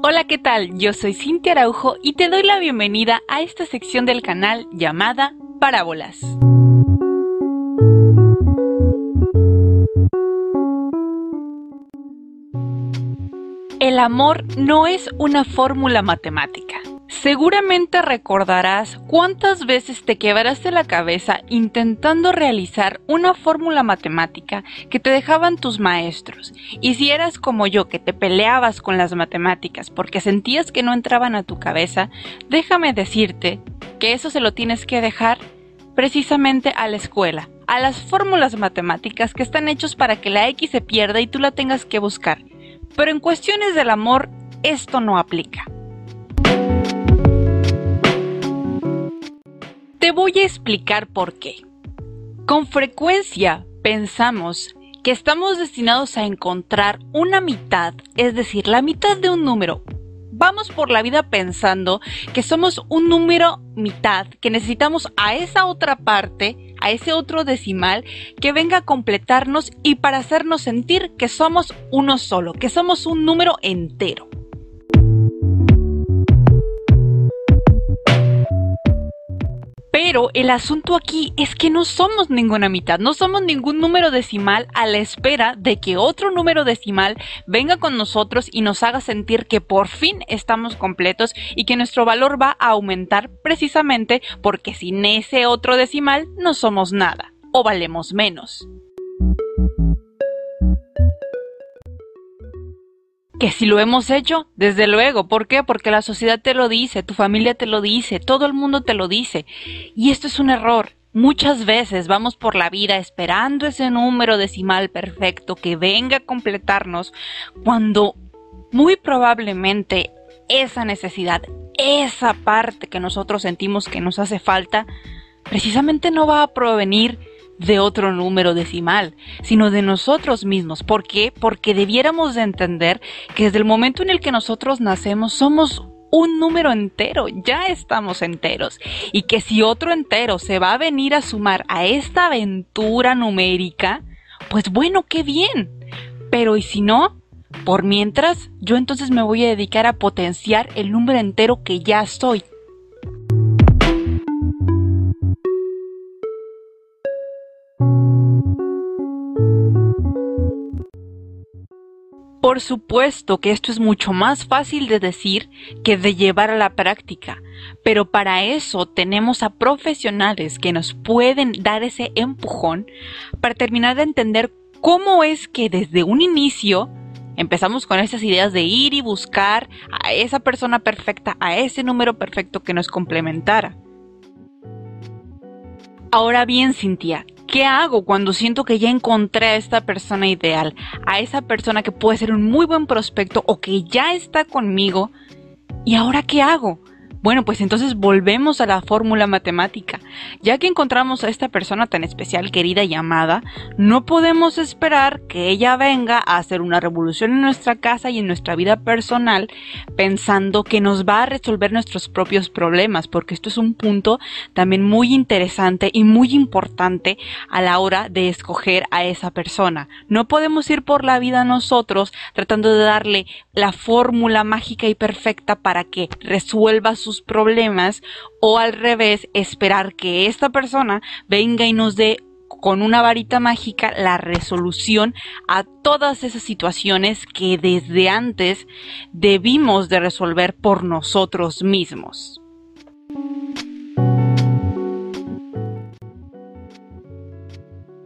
Hola, ¿qué tal? Yo soy Cintia Araujo y te doy la bienvenida a esta sección del canal llamada Parábolas. El amor no es una fórmula matemática. Seguramente recordarás cuántas veces te quebraste la cabeza intentando realizar una fórmula matemática que te dejaban tus maestros. Y si eras como yo que te peleabas con las matemáticas porque sentías que no entraban a tu cabeza, déjame decirte que eso se lo tienes que dejar precisamente a la escuela, a las fórmulas matemáticas que están hechos para que la X se pierda y tú la tengas que buscar. Pero en cuestiones del amor, esto no aplica. Voy a explicar por qué. Con frecuencia pensamos que estamos destinados a encontrar una mitad, es decir, la mitad de un número. Vamos por la vida pensando que somos un número mitad, que necesitamos a esa otra parte, a ese otro decimal, que venga a completarnos y para hacernos sentir que somos uno solo, que somos un número entero. Pero el asunto aquí es que no somos ninguna mitad, no somos ningún número decimal a la espera de que otro número decimal venga con nosotros y nos haga sentir que por fin estamos completos y que nuestro valor va a aumentar precisamente porque sin ese otro decimal no somos nada o valemos menos. Que si lo hemos hecho, desde luego. ¿Por qué? Porque la sociedad te lo dice, tu familia te lo dice, todo el mundo te lo dice. Y esto es un error. Muchas veces vamos por la vida esperando ese número decimal perfecto que venga a completarnos cuando muy probablemente esa necesidad, esa parte que nosotros sentimos que nos hace falta, precisamente no va a provenir de otro número decimal, sino de nosotros mismos. ¿Por qué? Porque debiéramos de entender que desde el momento en el que nosotros nacemos somos un número entero, ya estamos enteros. Y que si otro entero se va a venir a sumar a esta aventura numérica, pues bueno, qué bien. Pero ¿y si no? Por mientras, yo entonces me voy a dedicar a potenciar el número entero que ya soy. Por supuesto que esto es mucho más fácil de decir que de llevar a la práctica, pero para eso tenemos a profesionales que nos pueden dar ese empujón para terminar de entender cómo es que desde un inicio empezamos con esas ideas de ir y buscar a esa persona perfecta, a ese número perfecto que nos complementara. Ahora bien, Cintia, ¿Qué hago cuando siento que ya encontré a esta persona ideal? A esa persona que puede ser un muy buen prospecto o que ya está conmigo. ¿Y ahora qué hago? Bueno, pues entonces volvemos a la fórmula matemática. Ya que encontramos a esta persona tan especial, querida y amada, no podemos esperar que ella venga a hacer una revolución en nuestra casa y en nuestra vida personal pensando que nos va a resolver nuestros propios problemas, porque esto es un punto también muy interesante y muy importante a la hora de escoger a esa persona. No podemos ir por la vida nosotros tratando de darle la fórmula mágica y perfecta para que resuelva sus problemas o al revés esperar que esta persona venga y nos dé con una varita mágica la resolución a todas esas situaciones que desde antes debimos de resolver por nosotros mismos.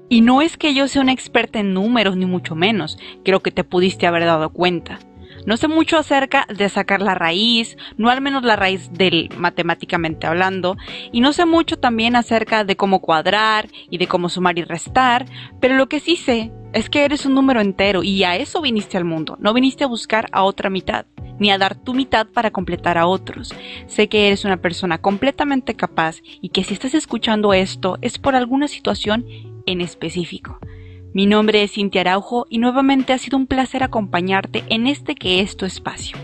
Y no es que yo sea una experta en números, ni mucho menos, creo que te pudiste haber dado cuenta. No sé mucho acerca de sacar la raíz, no al menos la raíz del matemáticamente hablando, y no sé mucho también acerca de cómo cuadrar y de cómo sumar y restar, pero lo que sí sé es que eres un número entero y a eso viniste al mundo, no viniste a buscar a otra mitad ni a dar tu mitad para completar a otros. Sé que eres una persona completamente capaz y que si estás escuchando esto es por alguna situación en específico. Mi nombre es Cintia Araujo y nuevamente ha sido un placer acompañarte en este que es tu espacio.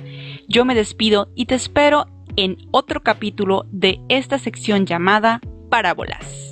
Yo me despido y te espero en otro capítulo de esta sección llamada Parábolas.